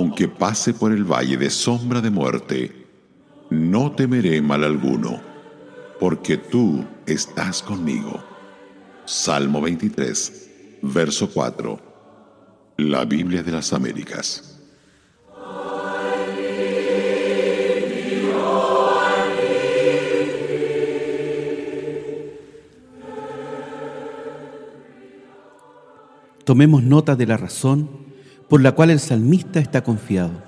Aunque pase por el valle de sombra de muerte, no temeré mal alguno, porque tú estás conmigo. Salmo 23, verso 4. La Biblia de las Américas. Tomemos nota de la razón por la cual el salmista está confiado.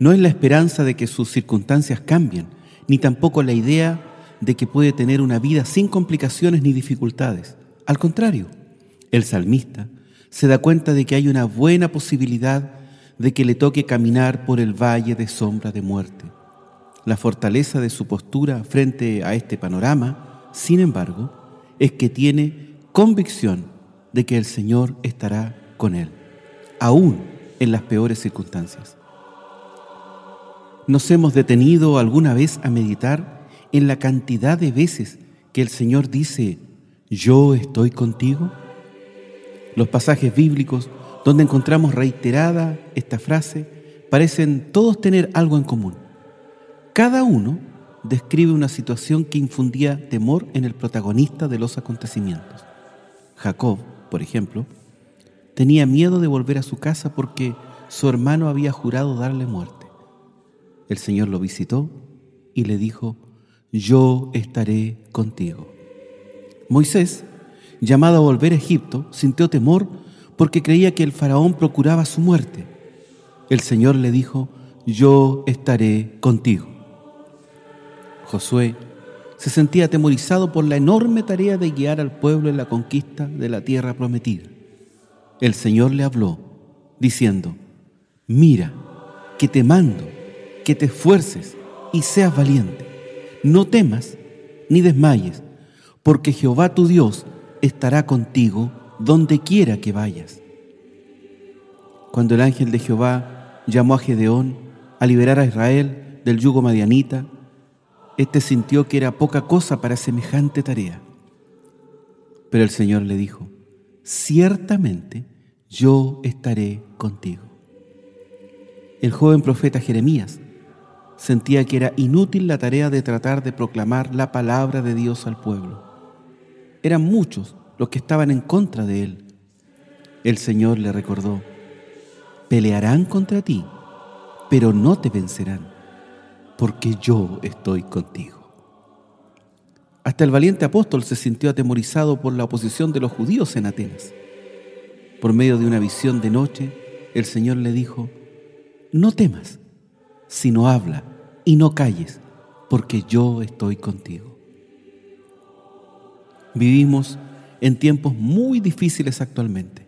No es la esperanza de que sus circunstancias cambien, ni tampoco la idea de que puede tener una vida sin complicaciones ni dificultades. Al contrario, el salmista se da cuenta de que hay una buena posibilidad de que le toque caminar por el valle de sombra de muerte. La fortaleza de su postura frente a este panorama, sin embargo, es que tiene convicción de que el Señor estará con él, aún en las peores circunstancias. ¿Nos hemos detenido alguna vez a meditar en la cantidad de veces que el Señor dice, yo estoy contigo? Los pasajes bíblicos donde encontramos reiterada esta frase parecen todos tener algo en común. Cada uno describe una situación que infundía temor en el protagonista de los acontecimientos. Jacob, por ejemplo, tenía miedo de volver a su casa porque su hermano había jurado darle muerte. El Señor lo visitó y le dijo, yo estaré contigo. Moisés, llamado a volver a Egipto, sintió temor porque creía que el faraón procuraba su muerte. El Señor le dijo, yo estaré contigo. Josué se sentía atemorizado por la enorme tarea de guiar al pueblo en la conquista de la tierra prometida. El Señor le habló, diciendo, mira, que te mando, que te esfuerces y seas valiente. No temas ni desmayes, porque Jehová tu Dios estará contigo donde quiera que vayas. Cuando el ángel de Jehová llamó a Gedeón a liberar a Israel del yugo madianita, este sintió que era poca cosa para semejante tarea. Pero el Señor le dijo, ciertamente yo estaré contigo. El joven profeta Jeremías sentía que era inútil la tarea de tratar de proclamar la palabra de Dios al pueblo. Eran muchos los que estaban en contra de él. El Señor le recordó, pelearán contra ti, pero no te vencerán porque yo estoy contigo. Hasta el valiente apóstol se sintió atemorizado por la oposición de los judíos en Atenas. Por medio de una visión de noche, el Señor le dijo, no temas, sino habla y no calles, porque yo estoy contigo. Vivimos en tiempos muy difíciles actualmente.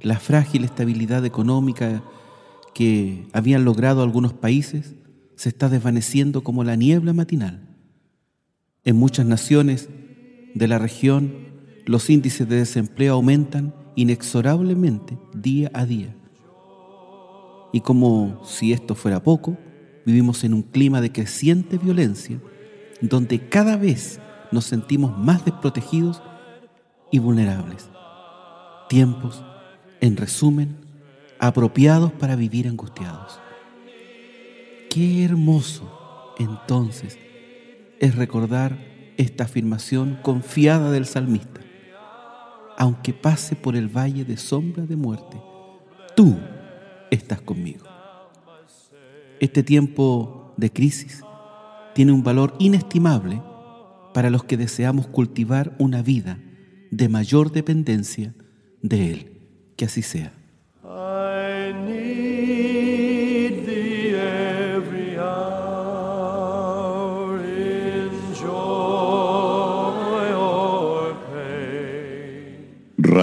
La frágil estabilidad económica que habían logrado algunos países se está desvaneciendo como la niebla matinal. En muchas naciones de la región, los índices de desempleo aumentan inexorablemente día a día. Y como si esto fuera poco, vivimos en un clima de creciente violencia, donde cada vez nos sentimos más desprotegidos y vulnerables. Tiempos, en resumen, apropiados para vivir angustiados. Qué hermoso entonces es recordar esta afirmación confiada del salmista. Aunque pase por el valle de sombra de muerte, tú estás conmigo. Este tiempo de crisis tiene un valor inestimable para los que deseamos cultivar una vida de mayor dependencia de Él. Que así sea.